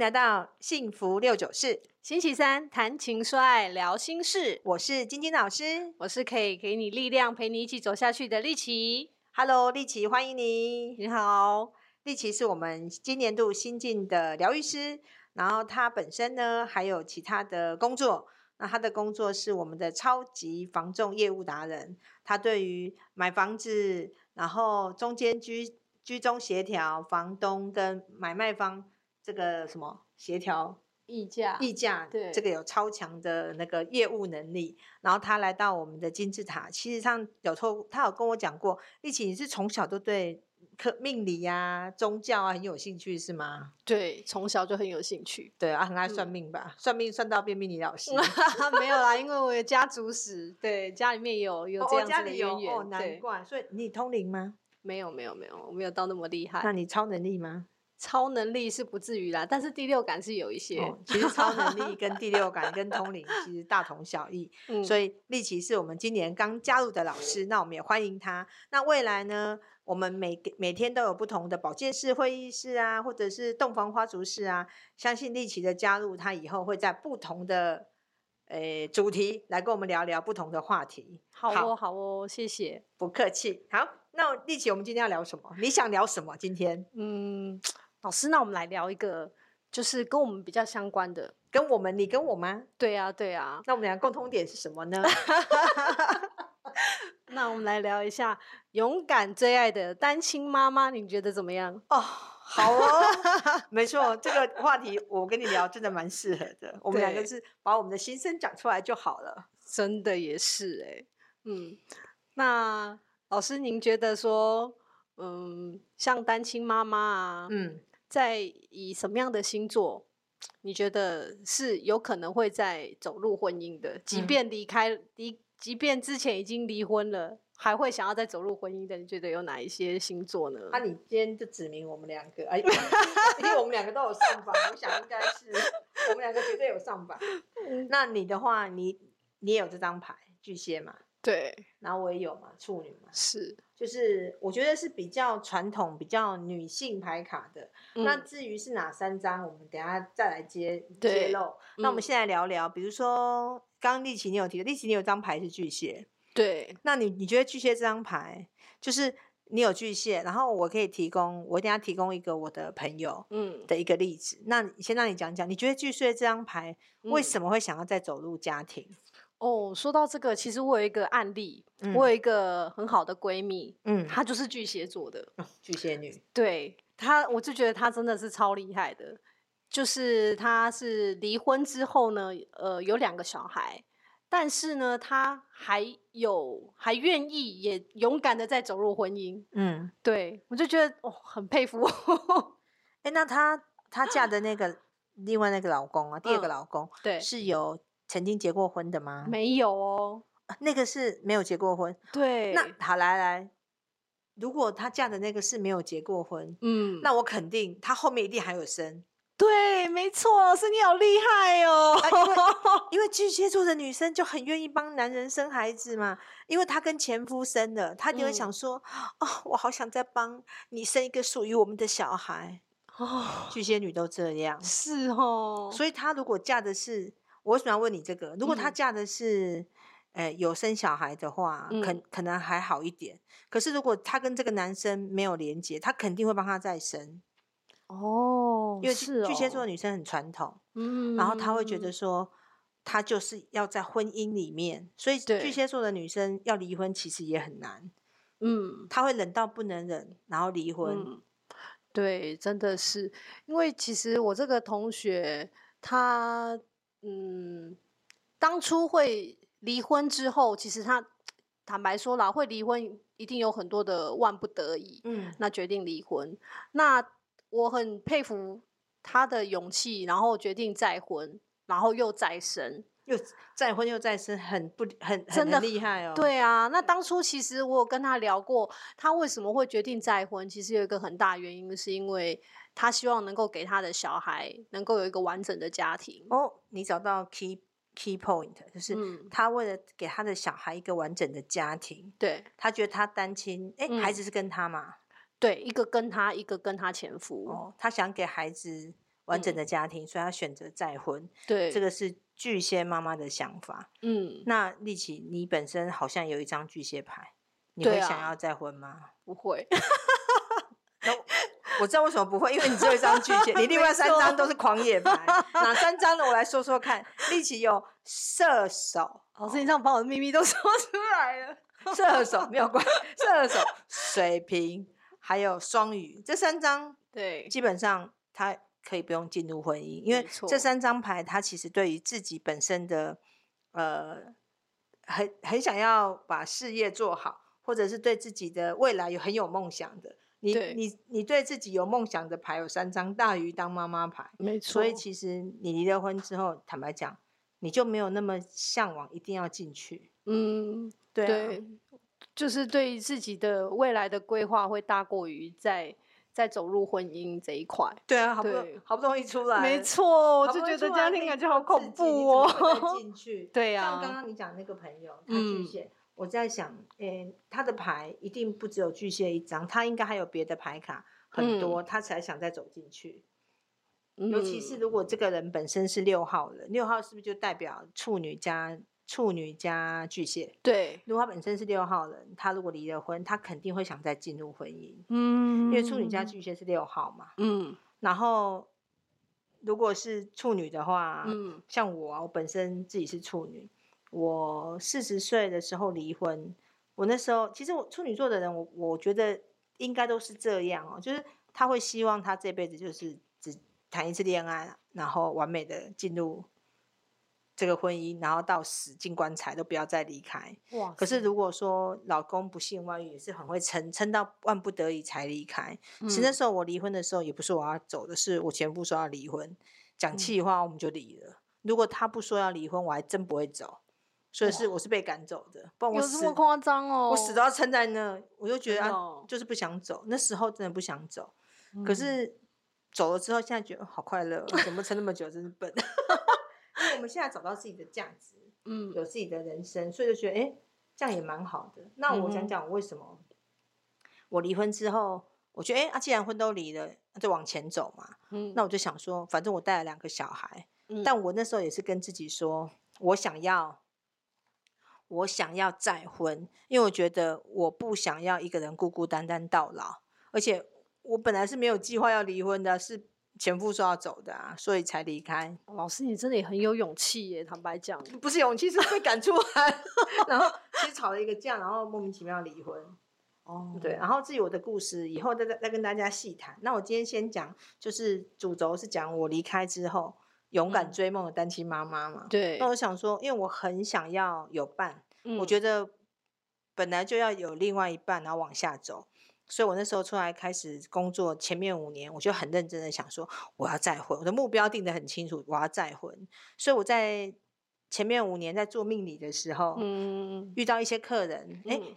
来到幸福六九四，星期三谈情说爱聊心事。我是晶晶老师，我是可以给你力量、陪你一起走下去的丽琪。Hello，丽琪，欢迎你。你好，丽琪是我们今年度新进的疗愈师，然后她本身呢还有其他的工作。那她的工作是我们的超级房仲业务达人，她对于买房子，然后中间居居中协调房东跟买卖方。这个什么协调议价，议价，对，这个有超强的那个业务能力。然后他来到我们的金字塔，其实上有透，他有跟我讲过，丽琪，你是从小都对科命理啊、宗教啊很有兴趣是吗？对，从小就很有兴趣。对啊，很爱算命吧？嗯、算命算到变命理老师？没有啦，因为我有家族史，对，家里面有有这样子的渊源。哦，难怪。所以你通灵吗？没有，没有，没有，我没有到那么厉害。那你超能力吗？超能力是不至于啦，但是第六感是有一些。哦、其实超能力跟第六感跟通灵其实大同小异。嗯、所以丽琪是我们今年刚加入的老师，那我们也欢迎他。那未来呢，我们每每天都有不同的保健室、会议室啊，或者是洞房花烛室啊。相信丽琪的加入，他以后会在不同的主题来跟我们聊聊不同的话题。好哦，好哦，谢谢，不客气。好，那丽琪，我们今天要聊什么？你想聊什么？今天？嗯。老师，那我们来聊一个，就是跟我们比较相关的。跟我们，你跟我吗？对呀、啊，对呀、啊。那我们俩共通点是什么呢？那我们来聊一下勇敢追爱的单亲妈妈，你觉得怎么样？哦，好哦，没错，这个话题我跟你聊真的蛮适合的。我们两个是把我们的心声讲出来就好了。真的也是哎，嗯，那老师您觉得说，嗯，像单亲妈妈啊，嗯。在以什么样的星座，你觉得是有可能会再走入婚姻的？即便离开离，即便之前已经离婚了，还会想要再走入婚姻的？你觉得有哪一些星座呢？那、啊、你今天就指明我们两个，哎，因为我们两个都有上榜，我想应该是我们两个绝对有上榜。那你的话，你你也有这张牌巨蟹嘛？对，然后我也有嘛，处女嘛，是，就是我觉得是比较传统、比较女性牌卡的。嗯、那至于是哪三张，我们等下再来揭揭露。那我们现在聊聊，比如说刚刚丽琪你有提的，丽琪你有张牌是巨蟹，对，那你你觉得巨蟹这张牌，就是你有巨蟹，然后我可以提供，我等下提供一个我的朋友嗯。的一个例子。嗯、那先让你讲讲，你觉得巨蟹这张牌为什么会想要再走入家庭？嗯哦，说到这个，其实我有一个案例，嗯、我有一个很好的闺蜜，嗯，她就是巨蟹座的，哦、巨蟹女，对她，我就觉得她真的是超厉害的，就是她是离婚之后呢，呃，有两个小孩，但是呢，她还有还愿意也勇敢的再走入婚姻，嗯，对我就觉得哦，很佩服。哎，那她她嫁的那个另外那个老公啊，嗯、第二个老公，对，是有。曾经结过婚的吗？没有哦，那个是没有结过婚。对，那好来来，如果她嫁的那个是没有结过婚，嗯，那我肯定她后面一定还有生。对，没错，老师你好厉害哦。啊、因为因为巨蟹座的女生就很愿意帮男人生孩子嘛，因为她跟前夫生的，她就会想说，嗯、哦，我好想再帮你生一个属于我们的小孩。哦，巨蟹女都这样，是哦。所以她如果嫁的是。我为什么要问你这个？如果她嫁的是，有生小孩的话，嗯、可可能还好一点。可是如果她跟这个男生没有连接，她肯定会帮他再生。哦，因为巨蟹座的女生很传统，嗯，然后她会觉得说，她就是要在婚姻里面，所以巨蟹座的女生要离婚其实也很难。嗯，她会忍到不能忍，然后离婚。嗯。对，真的是，因为其实我这个同学她。嗯，当初会离婚之后，其实他坦白说了，会离婚一定有很多的万不得已，嗯，那决定离婚。那我很佩服他的勇气，然后决定再婚，然后又再生，又再婚又再生，很不很真的很厉害哦。对啊，那当初其实我有跟他聊过，他为什么会决定再婚，其实有一个很大原因，是因为。他希望能够给他的小孩能够有一个完整的家庭。哦，你找到 key key point，就是他为了给他的小孩一个完整的家庭。嗯、对，他觉得他单亲，哎、欸，孩子是跟他嘛？对，一个跟他，一个跟他前夫。哦，他想给孩子完整的家庭，嗯、所以他选择再婚。对，这个是巨蟹妈妈的想法。嗯，那丽琪，你本身好像有一张巨蟹牌，你会想要再婚吗？啊、不会。我知道为什么不会，因为你只有一张巨蟹，你另外三张都是狂野牌。哪三张呢？我来说说看。力琪有射手，老师，你这样把我的秘密都 说出来了。射手没有关，射手、水瓶还有双鱼这三张，对，基本上他可以不用进入婚姻，因为这三张牌他其实对于自己本身的呃很很想要把事业做好，或者是对自己的未来有很有梦想的。你你你对自己有梦想的牌有三张，大于当妈妈牌，没错。所以其实你离了婚之后，坦白讲，你就没有那么向往一定要进去。嗯，对啊，对，就是对自己的未来的规划会大过于在在走入婚姻这一块。对啊，好不好不容易出来，没错，我就觉得家庭感觉好恐怖哦。进去，对啊，像刚刚你讲那个朋友，他巨蟹。我在想，诶、欸，他的牌一定不只有巨蟹一张，他应该还有别的牌卡很多，嗯、他才想再走进去。嗯、尤其是如果这个人本身是六号人，六号是不是就代表处女加处女加巨蟹？对，如果他本身是六号人，他如果离了婚，他肯定会想再进入婚姻。嗯，因为处女加巨蟹是六号嘛。嗯，然后如果是处女的话，嗯，像我啊，我本身自己是处女。我四十岁的时候离婚，我那时候其实我处女座的人，我我觉得应该都是这样哦，就是他会希望他这辈子就是只谈一次恋爱，然后完美的进入这个婚姻，然后到死进棺材都不要再离开。哇！可是如果说老公不幸外遇，也是很会撑，撑到万不得已才离开。嗯、其实那时候我离婚的时候，也不是我要走的，是我前夫说要离婚，讲气话我们就离了。嗯、如果他不说要离婚，我还真不会走。所以是我是被赶走的，不然我这么夸张哦！我死都要撑在那，我就觉得啊，就是不想走。那时候真的不想走，嗯、可是走了之后，现在觉得好快乐，怎么撑那么久，真是笨。因为我们现在找到自己的价值，嗯，有自己的人生，所以就觉得哎、欸，这样也蛮好的。那我想讲我为什么我离婚之后，我觉得哎、欸、啊，既然婚都离了，那就往前走嘛。嗯，那我就想说，反正我带了两个小孩，嗯、但我那时候也是跟自己说，我想要。我想要再婚，因为我觉得我不想要一个人孤孤单单到老，而且我本来是没有计划要离婚的，是前夫说要走的啊，所以才离开。老师，你真的也很有勇气耶！坦白讲，不是勇气，是被赶出来，然后其实吵了一个架，然后莫名其妙离婚。哦，对，然后至于我的故事，以后再再再跟大家细谈。那我今天先讲，就是主轴是讲我离开之后。勇敢追梦的单亲妈妈嘛，对。那我想说，因为我很想要有伴，嗯、我觉得本来就要有另外一半，然后往下走。所以我那时候出来开始工作，前面五年我就很认真的想说，我要再婚，我的目标定得很清楚，我要再婚。所以我在前面五年在做命理的时候，嗯，遇到一些客人，哎、嗯。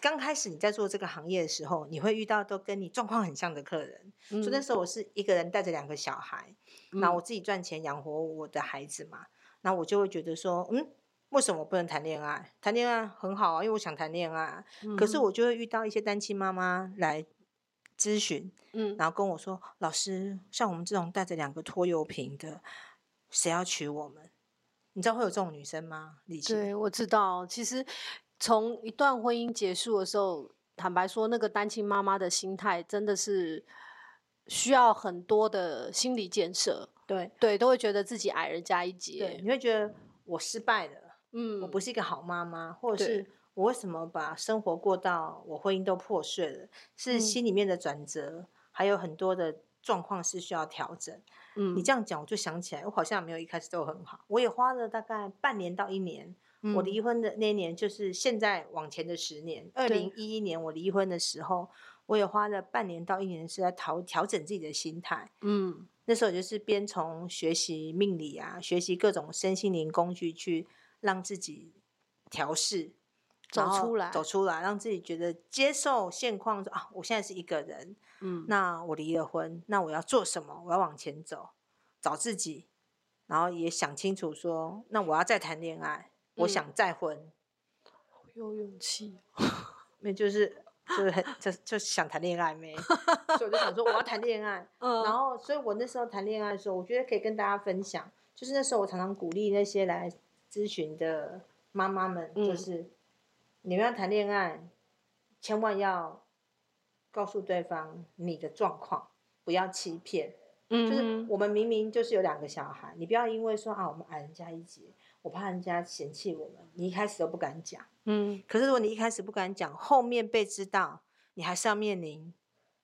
刚开始你在做这个行业的时候，你会遇到都跟你状况很像的客人。嗯、所以那时候我是一个人带着两个小孩，那、嗯、我自己赚钱养活我的孩子嘛。那我就会觉得说，嗯，为什么我不能谈恋爱？谈恋爱很好啊，因为我想谈恋爱。嗯、可是我就会遇到一些单亲妈妈来咨询，嗯，然后跟我说，老师，像我们这种带着两个拖油瓶的，谁要娶我们？你知道会有这种女生吗？力琪？对，我知道，其实。从一段婚姻结束的时候，坦白说，那个单亲妈妈的心态真的是需要很多的心理建设。对对，都会觉得自己矮人家一截。对，你会觉得我失败了，嗯，我不是一个好妈妈，或者是我为什么把生活过到我婚姻都破碎了？是心里面的转折，嗯、还有很多的状况是需要调整。嗯，你这样讲，我就想起来，我好像没有一开始都很好，我也花了大概半年到一年。我离婚的那年，就是现在往前的十年。二零一一年我离婚的时候，我也花了半年到一年是在调调整自己的心态。嗯，那时候就是边从学习命理啊，学习各种身心灵工具，去让自己调试，走出来，走出来，让自己觉得接受现况。说啊，我现在是一个人，嗯，那我离了婚，那我要做什么？我要往前走，找自己，然后也想清楚说，那我要再谈恋爱。我想再婚，有勇气。那就是就是很就就想谈恋爱没，所以我就想说我要谈恋爱。嗯，然后所以我那时候谈恋爱的时候，我觉得可以跟大家分享，就是那时候我常常鼓励那些来咨询的妈妈们，就是、嗯、你们要谈恋爱，千万要告诉对方你的状况，不要欺骗。嗯，就是我们明明就是有两个小孩，你不要因为说啊我们矮人家一截。我怕人家嫌弃我们，你一开始都不敢讲。嗯，可是如果你一开始不敢讲，后面被知道，你还是要面临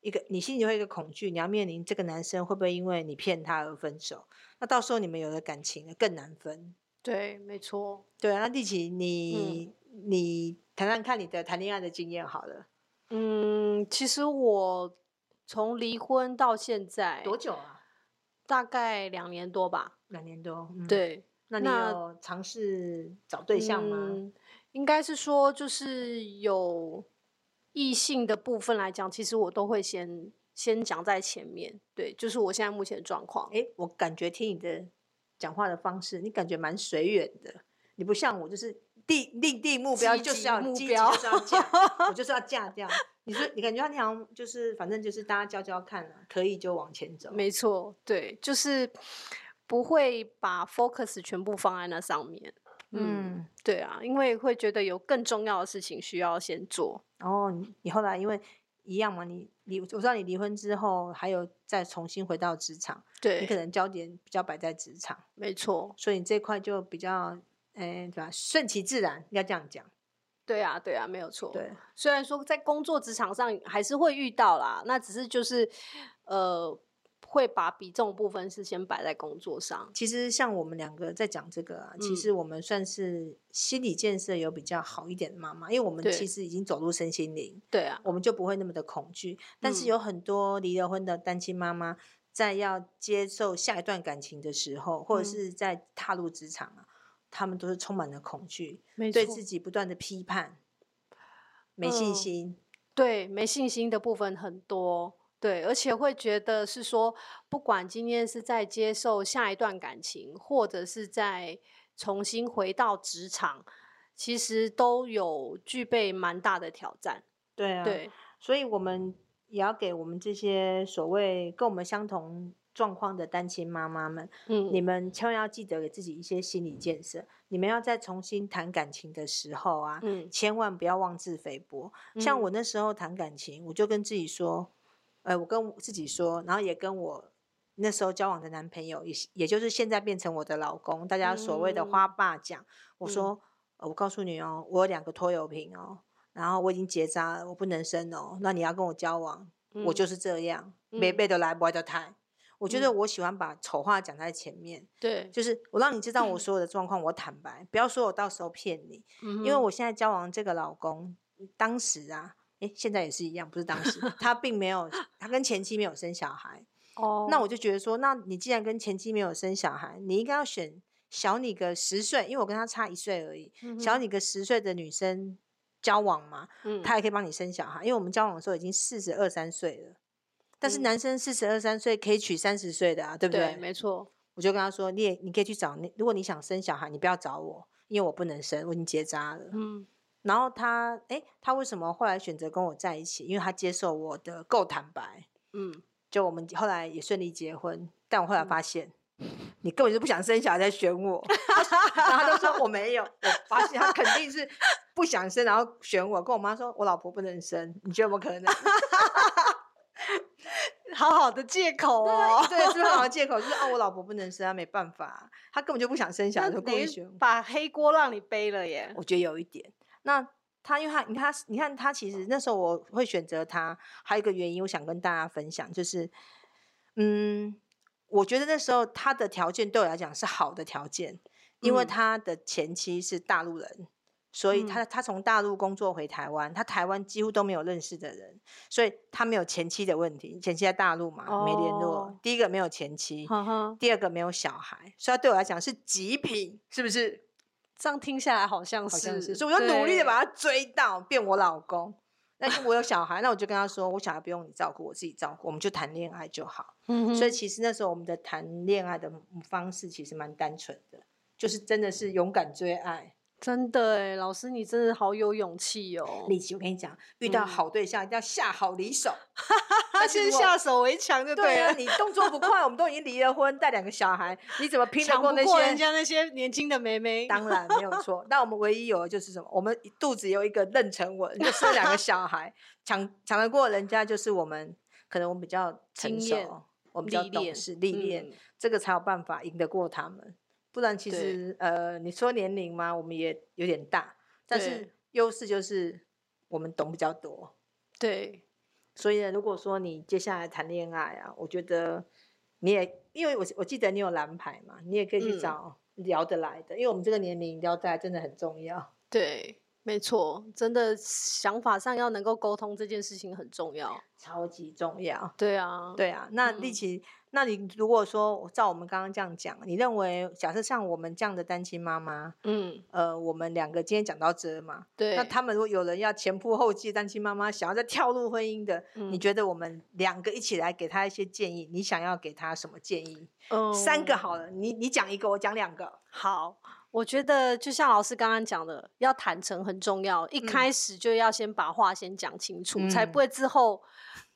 一个，你心里会一个恐惧，你要面临这个男生会不会因为你骗他而分手？那到时候你们有了感情更难分。对，没错。对啊，那立淇，你、嗯、你谈谈看你的谈恋爱的经验好了。嗯，其实我从离婚到现在多久啊？大概两年多吧。两年多。嗯、对。那你有尝试找对象吗？嗯、应该是说，就是有异性的部分来讲，其实我都会先先讲在前面。对，就是我现在目前的状况。哎，我感觉听你的讲话的方式，你感觉蛮随缘的。你不像我，就是定立定目标就是要目标就是要嫁，我就是要嫁掉。你说你感觉他好像就是反正就是大家教教看啊，可以就往前走。没错，对，就是。不会把 focus 全部放在那上面，嗯，嗯，对啊，因为会觉得有更重要的事情需要先做。然后你你后来因为一样嘛，你离我知道你离婚之后还有再重新回到职场，对，你可能焦点比较摆在职场，没错，所以你这块就比较，哎，对吧？顺其自然，应该这样讲。对啊，对啊，没有错。对，虽然说在工作职场上还是会遇到啦，那只是就是，呃。会把比重部分是先摆在工作上。其实像我们两个在讲这个啊，嗯、其实我们算是心理建设有比较好一点的妈妈，因为我们其实已经走入身心灵，对啊，我们就不会那么的恐惧。但是有很多离了婚的单亲妈妈，在要接受下一段感情的时候，或者是在踏入职场啊，他们都是充满了恐惧，对自己不断的批判，没信心、嗯，对，没信心的部分很多。对，而且会觉得是说，不管今天是在接受下一段感情，或者是在重新回到职场，其实都有具备蛮大的挑战。对啊，对，所以我们也要给我们这些所谓跟我们相同状况的单亲妈妈们，嗯，你们千万要记得给自己一些心理建设。你们要再重新谈感情的时候啊，嗯，千万不要妄自菲薄。像我那时候谈感情，我就跟自己说。呃，我跟自己说，然后也跟我那时候交往的男朋友，也也就是现在变成我的老公，大家所谓的花爸讲，嗯、我说、我告诉你哦，我有两个拖油瓶哦，然后我已经结扎了，我不能生哦，那你要跟我交往，嗯、我就是这样，没背的来不爱的太。我觉得我喜欢把丑话讲在前面，对、嗯，就是我让你知道我所有的状况，我坦白，不要说我到时候骗你，嗯、因为我现在交往这个老公，当时啊。诶，现在也是一样，不是当时他并没有，他跟前妻没有生小孩。哦，oh. 那我就觉得说，那你既然跟前妻没有生小孩，你应该要选小你个十岁，因为我跟他差一岁而已，嗯、小你个十岁的女生交往嘛，嗯，他也可以帮你生小孩，因为我们交往的时候已经四十二三岁了，但是男生四十二三岁可以娶三十岁的啊，对不对？对，没错。我就跟他说，你也你可以去找你，如果你想生小孩，你不要找我，因为我不能生，我已经结扎了。嗯。然后他，哎，他为什么后来选择跟我在一起？因为他接受我的够坦白，嗯，就我们后来也顺利结婚。但我后来发现，嗯、你根本就不想生小孩在选我，然后他就说我没有。我发现他肯定是不想生，然后选我。跟我妈说，我老婆不能生，你觉得有没有可能？好好的借口哦，对，是好好的借口，就是哦，我老婆不能生，他没办法，他根本就不想生小孩，就故意选我，把黑锅让你背了耶。我觉得有一点。那他，因为他，你看他，你看他，其实那时候我会选择他，还有一个原因，我想跟大家分享，就是，嗯，我觉得那时候他的条件对我来讲是好的条件，因为他的前妻是大陆人，嗯、所以他他从大陆工作回台湾，他台湾几乎都没有认识的人，所以他没有前妻的问题，前妻在大陆嘛，哦、没联络。第一个没有前妻，呵呵第二个没有小孩，所以他对我来讲是极品，是不是？这样听下来好像是，好像是，所以我就努力的把他追到，变我老公。但是我有小孩，那我就跟他说，我小孩不用你照顾，我自己照顾，我们就谈恋爱就好。嗯哼。所以其实那时候我们的谈恋爱的方式其实蛮单纯的，就是真的是勇敢追爱，真的哎，老师你真的好有勇气哦！李琦，我跟你讲，遇到好对象一定要下好离手，先下手为强就对了。你动作不快，我们都已经离了婚，带两个小孩，你怎么拼得过那些人家那些年轻的妹妹？当然没有错。但我们唯一有的就是什么？我们肚子有一个妊娠纹，就生两个小孩，抢抢得过人家，就是我们可能我们比较成熟，我们比较懂事历练，这个才有办法赢得过他们。不然其实呃，你说年龄嘛，我们也有点大，但是优势就是我们懂比较多。对，所以呢，如果说你接下来谈恋爱啊，我觉得你也因为我我记得你有蓝牌嘛，你也可以去找聊得来的，嗯、因为我们这个年龄聊得来真的很重要。对，没错，真的想法上要能够沟通这件事情很重要，超级重要。对啊，对啊，那丽琪。嗯那你如果说照我们刚刚这样讲，你认为假设像我们这样的单亲妈妈，嗯，呃，我们两个今天讲到这嘛，对，那他们如果有人要前仆后继单亲妈妈想要再跳入婚姻的，嗯，你觉得我们两个一起来给他一些建议，你想要给他什么建议？嗯，三个好了，你你讲一个，我讲两个。好，我觉得就像老师刚刚讲的，要坦诚很重要，一开始就要先把话先讲清楚，嗯，才不会之后。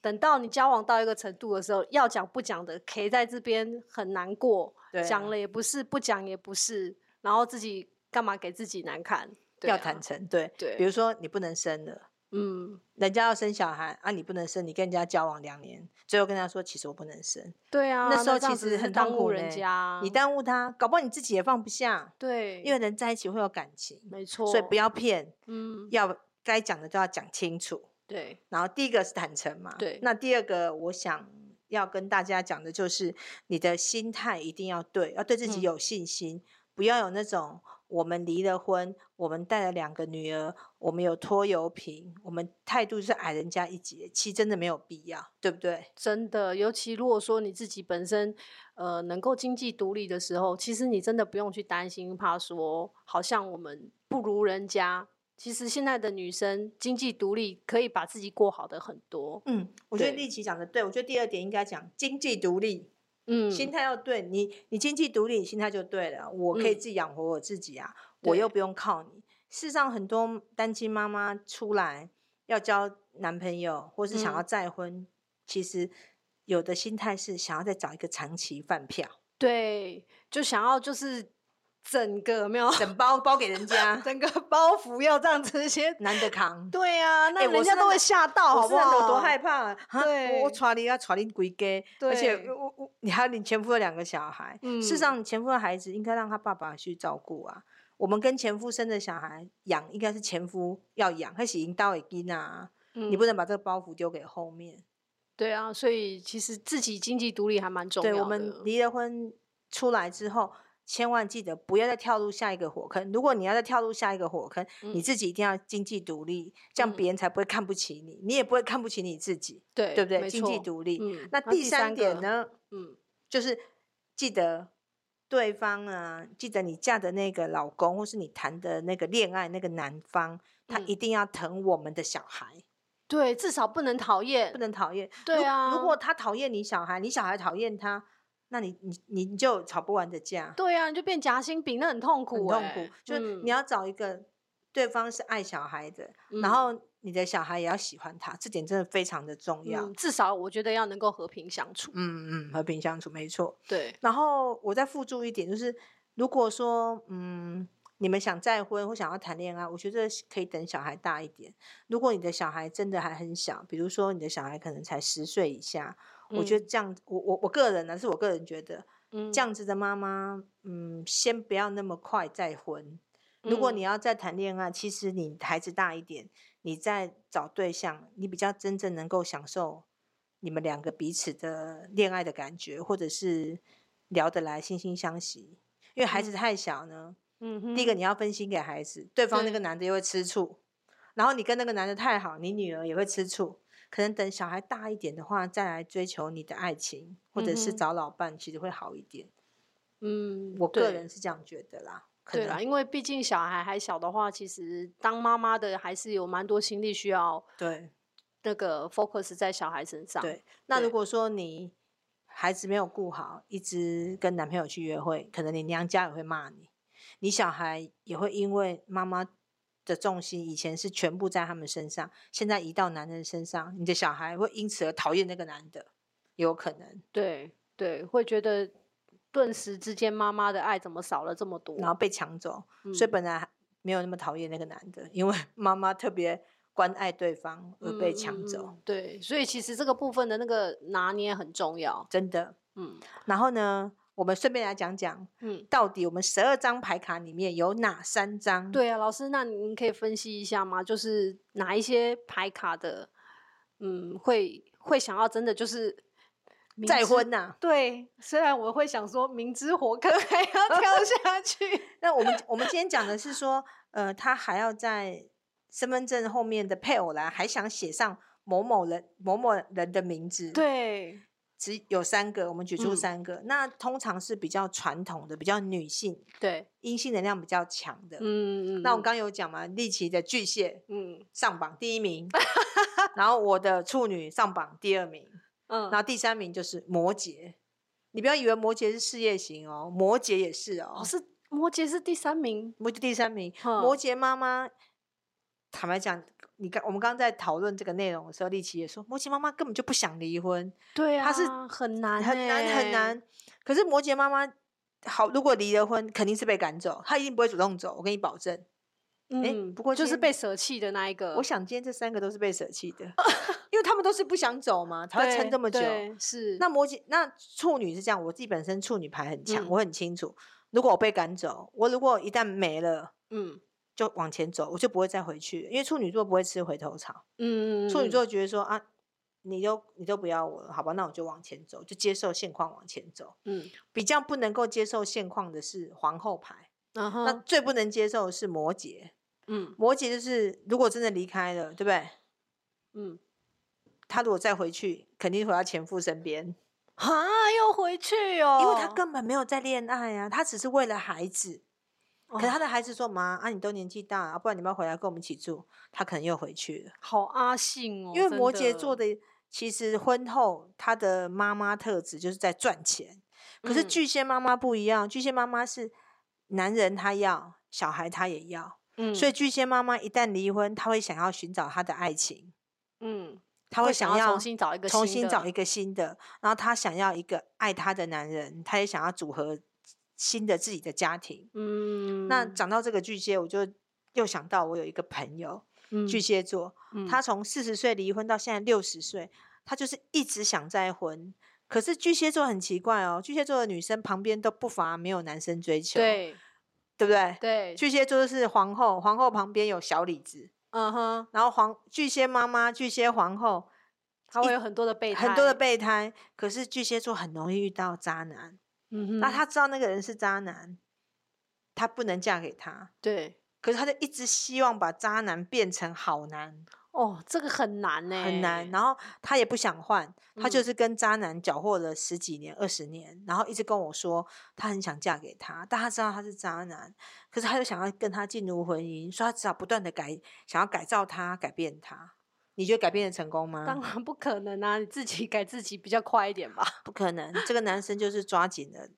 等到你交往到一个程度的时候，要讲不讲的，可以在这边很难过，讲、啊、了也不是，不讲也不是，然后自己干嘛给自己难看？啊、要坦诚，对对。比如说你不能生了，嗯，人家要生小孩啊，你不能生，你跟人家交往两年，最后跟他说其实我不能生，对啊，那时候其实很耽误人家，你耽误他，搞不好你自己也放不下，对，因为人在一起会有感情，没错，所以不要骗，嗯，要该讲的都要讲清楚。对，然后第一个是坦诚嘛，对。那第二个我想要跟大家讲的就是，你的心态一定要对，要对自己有信心，嗯、不要有那种我们离了婚，我们带了两个女儿，我们有拖油瓶，我们态度是矮人家一截，其实真的没有必要，对不对？真的，尤其如果说你自己本身呃能够经济独立的时候，其实你真的不用去担心，怕说好像我们不如人家。其实现在的女生经济独立，可以把自己过好的很多。嗯，我觉得丽琪讲的对，我觉得第二点应该讲经济独立。嗯，心态要对，你你经济独立，你心态就对了。我可以自己养活我自己啊，嗯、我又不用靠你。事实上，很多单亲妈妈出来要交男朋友，或是想要再婚，嗯、其实有的心态是想要再找一个长期饭票。对，就想要就是。整个没有整包包给人家，整个包袱要这样子些难得扛。对呀、啊，那人家都会吓到，好不好？我多害怕。对，我传你要传你归家，而且我我你还有你前夫的两个小孩。嗯，事实上，你前夫的孩子应该让他爸爸去照顾啊。我们跟前夫生的小孩养，应该是前夫要养，他是引导已经啊？嗯，你不能把这个包袱丢给后面。对啊，所以其实自己经济独立还蛮重要的。对，我们离了婚出来之后。千万记得不要再跳入下一个火坑。如果你要再跳入下一个火坑，嗯、你自己一定要经济独立，这样别人才不会看不起你，嗯、你也不会看不起你自己，对对不对？经济独立。嗯、那第三点呢？嗯，就是记得对方啊，记得你嫁的那个老公，或是你谈的那个恋爱那个男方，他一定要疼我们的小孩。对，至少不能讨厌，不能讨厌。对啊如，如果他讨厌你小孩，你小孩讨厌他。那你你你就吵不完的架，对啊，你就变夹心饼，那很痛苦，很痛苦。就你要找一个对方是爱小孩的，然后你的小孩也要喜欢他，这点真的非常的重要。至少我觉得要能够和平相处。嗯嗯，和平相处没错。对。然后我再附注一点，就是如果说嗯你们想再婚或想要谈恋爱，我觉得可以等小孩大一点。如果你的小孩真的还很小，比如说你的小孩可能才十岁以下。我觉得这样，我我我个人呢，是我个人觉得，嗯，这样子的妈妈，嗯，先不要那么快再婚。如果你要再谈恋爱，其实你孩子大一点，你再找对象，你比较真正能够享受你们两个彼此的恋爱的感觉，或者是聊得来、惺惺相惜。因为孩子太小呢，嗯哼，第一个你要分心给孩子，对方那个男的又会吃醋，然后你跟那个男的太好，你女儿也会吃醋。可能等小孩大一点的话，再来追求你的爱情，或者是找老伴，其实会好一点。嗯，我个人是这样觉得啦。对啦，因为毕竟小孩还小的话，其实当妈妈的还是有蛮多心力需要。对，那个 focus 在小孩身上。对，那如果说你孩子没有顾好，一直跟男朋友去约会，可能你娘家也会骂你。你小孩也会因为妈妈的重心以前是全部在他们身上，现在移到男人身上，你的小孩会因此而讨厌那个男的，有可能。对对，会觉得顿时之间妈妈的爱怎么少了这么多，然后被抢走，嗯、所以本来没有那么讨厌那个男的，因为 妈妈特别关爱对方而被抢走。嗯、对，所以其实这个部分的那个拿捏很重要，真的。嗯，然后呢？我们顺便来讲讲，嗯，到底我们十二张牌卡里面有哪三张？对啊，老师，那您可以分析一下吗？就是哪一些牌卡的，嗯，会会想要真的就是再婚呐、啊？对，虽然我会想说明知火坑还要 跳下去。那我们我们今天讲的是说，呃，他还要在身份证后面的配偶栏还想写上某某人某某人的名字。对。只有三个，我们举出三个。嗯、那通常是比较传统的，比较女性，对，阴性能量比较强的。嗯嗯。那我刚刚有讲嘛，丽奇的巨蟹，嗯，上榜第一名。然后我的处女上榜第二名。嗯。然后第三名就是摩羯。你不要以为摩羯是事业型哦，摩羯也是哦。哦，是摩羯是第三名，摩羯第三名。嗯、摩羯妈妈，坦白讲。你刚我们刚刚在讨论这个内容的时候，丽琪也说，摩羯妈妈根本就不想离婚。对啊，她是很难很难很难。可是摩羯妈妈好，如果离了婚，肯定是被赶走，她一定不会主动走，我跟你保证。嗯，欸、不过就是被舍弃的那一个。我想今天这三个都是被舍弃的，因为他们都是不想走嘛，才会撑这么久。是。那摩羯那处女是这样，我自己本身处女牌很强，嗯、我很清楚，如果我被赶走，我如果一旦没了，嗯。就往前走，我就不会再回去，因为处女座不会吃回头草。嗯，处女座觉得说啊，你都你都不要我了，好吧，那我就往前走，就接受现况往前走。嗯，比较不能够接受现况的是皇后牌，嗯哼，那最不能接受的是摩羯。嗯，摩羯就是如果真的离开了，对不对？嗯，他如果再回去，肯定回到前夫身边。啊，又回去哦，因为他根本没有在恋爱啊，他只是为了孩子。可是他的孩子说：“妈啊，你都年纪大了，不然你不要回来跟我们一起住。”他可能又回去了。好阿信哦，因为摩羯座的其实婚后他的妈妈特质就是在赚钱。可是巨蟹妈妈不一样，嗯、巨蟹妈妈是男人他要，小孩他也要。嗯，所以巨蟹妈妈一旦离婚，他会想要寻找他的爱情。嗯，他会想要，想要重新找一个重新找一个新的，然后他想要一个爱他的男人，他也想要组合。新的自己的家庭，嗯，那讲到这个巨蟹，我就又想到我有一个朋友，嗯、巨蟹座，嗯、他从四十岁离婚到现在六十岁，他就是一直想再婚。可是巨蟹座很奇怪哦，巨蟹座的女生旁边都不乏没有男生追求，对，对不对？对，巨蟹座是皇后，皇后旁边有小李子，嗯哼，然后皇巨蟹妈妈、巨蟹皇后，她会有很多的备胎，很多的备胎。可是巨蟹座很容易遇到渣男。嗯，那他知道那个人是渣男，他不能嫁给他。对，可是他就一直希望把渣男变成好男。哦，这个很难呢，很难。然后他也不想换，他就是跟渣男搅和了十几年、二十年，然后一直跟我说他很想嫁给他，但他知道他是渣男，可是他又想要跟他进入婚姻，所以他只好不断的改，想要改造他、改变他。你觉得改变的成功吗？当然不可能啊！你自己改自己比较快一点吧。不可能，这个男生就是抓紧了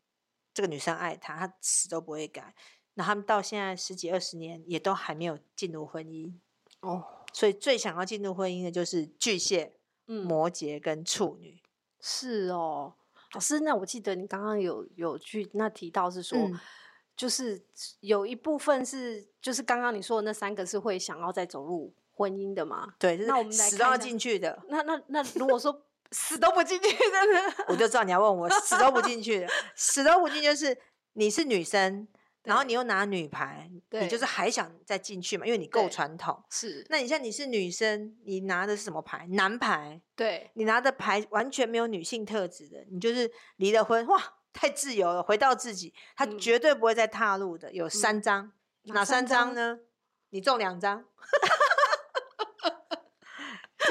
这个女生爱他，他死都不会改。那他们到现在十几二十年，也都还没有进入婚姻哦。所以最想要进入婚姻的就是巨蟹、嗯、摩羯跟处女。是哦，老师，那我记得你刚刚有有去那提到是说，嗯、就是有一部分是，就是刚刚你说的那三个是会想要再走入。婚姻的嘛，对，就是、那我们死都要进去的。那那那，如果说 死都不进去的呢？我就知道你要问我死都不进去的，死都不进就是你是女生，然后你又拿女排，对你就是还想再进去嘛？因为你够传统。是，那你像你是女生，你拿的是什么牌？男牌。对，你拿的牌完全没有女性特质的，你就是离了婚，哇，太自由了，回到自己，他绝对不会再踏入的。有三张，嗯、哪三张呢？你中两张。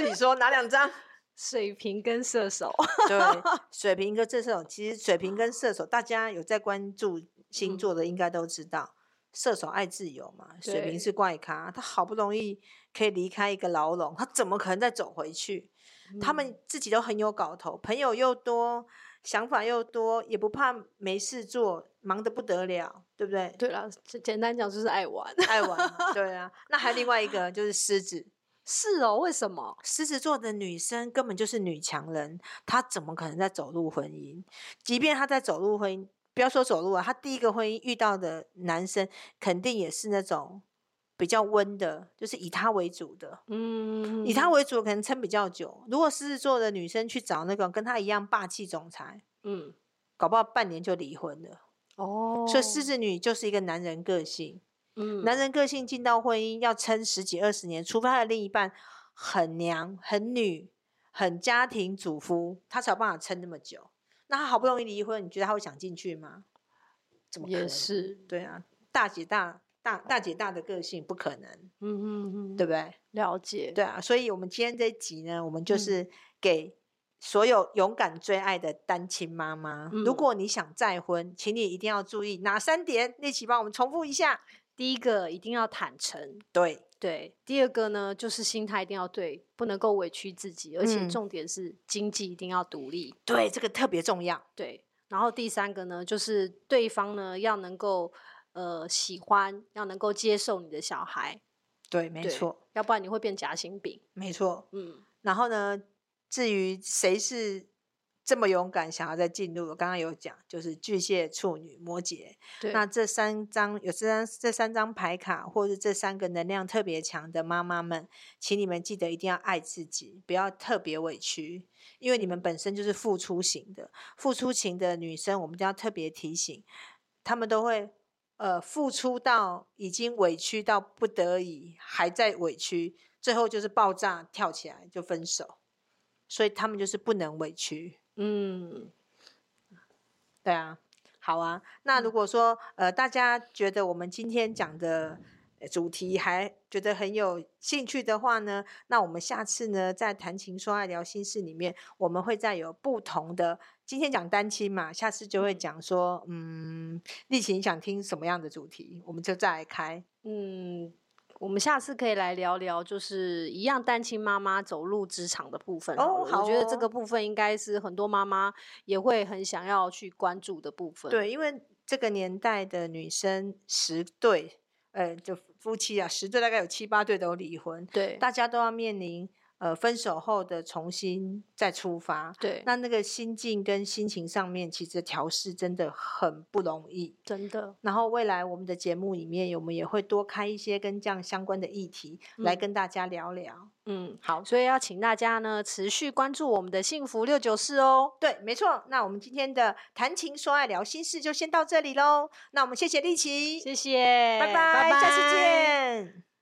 自己说哪两张？水瓶跟射手。对，水瓶跟射手，其实水瓶跟射手，大家有在关注星座的，应该都知道，嗯、射手爱自由嘛，水瓶是怪咖，他好不容易可以离开一个牢笼，他怎么可能再走回去？嗯、他们自己都很有搞头，朋友又多，想法又多，也不怕没事做，忙得不得了，对不对不对？对了，简单讲就是爱玩，爱玩。对啊，那还有另外一个就是狮子。是哦，为什么？狮子座的女生根本就是女强人，她怎么可能在走入婚姻？即便她在走入婚姻，不要说走入啊，她第一个婚姻遇到的男生肯定也是那种比较温的，就是以她为主的。嗯，以她为主可能撑比较久。如果狮子座的女生去找那个跟她一样霸气总裁，嗯，搞不好半年就离婚了。哦，所以狮子女就是一个男人个性。嗯，男人个性进到婚姻要撑十几二十年，除非他的另一半很娘、很女、很家庭主妇，他才有办法撑那么久。那他好不容易离婚，你觉得他会想进去吗？怎么？也是，对啊，大姐大大大姐大的个性不可能。嗯嗯嗯，对不对？了解。对啊，所以我们今天这一集呢，我们就是给所有勇敢追爱的单亲妈妈，嗯，如果你想再婚，请你一定要注意哪三点？立淇帮我们重复一下。第一个一定要坦诚，对对。第二个呢，就是心态一定要对，不能够委屈自己，而且重点是经济一定要独立，对，这个特别重要。对，然后第三个呢，就是对方呢要能够呃喜欢，要能够接受你的小孩，对，没错，要不然你会变夹心饼，没错，嗯。然后呢，至于谁是。这么勇敢，想要再进入，我刚刚有讲，就是巨蟹、处女、摩羯。那这三张有这张这三张牌卡，或是这三个能量特别强的妈妈们，请你们记得一定要爱自己，不要特别委屈，因为你们本身就是付出型的，付出型的女生，我们就要特别提醒，她们都会呃付出到已经委屈到不得已，还在委屈，最后就是爆炸跳起来就分手，所以她们就是不能委屈。嗯，对啊，好啊。那如果说呃，大家觉得我们今天讲的主题还觉得很有兴趣的话呢，那我们下次呢，在谈情说爱聊心事里面，我们会再有不同的。今天讲单亲嘛，下次就会讲说，嗯，丽琴想听什么样的主题，我们就再来开，嗯。我们下次可以来聊聊，就是一样单亲妈妈走入职场的部分。哦，好哦，我觉得这个部分应该是很多妈妈也会很想要去关注的部分。对，因为这个年代的女生十对，呃，就夫妻啊，十对大概有七八对都离婚。对，大家都要面临。呃，分手后的重新再出发，对，那那个心境跟心情上面，其实调试真的很不容易，真的。然后未来我们的节目里面，我们也会多开一些跟这样相关的议题，嗯、来跟大家聊聊。嗯，好，所以要请大家呢持续关注我们的幸福六九四哦。对，没错。那我们今天的谈情说爱聊心事就先到这里喽。那我们谢谢立淇，谢谢，拜拜，拜拜，下次见。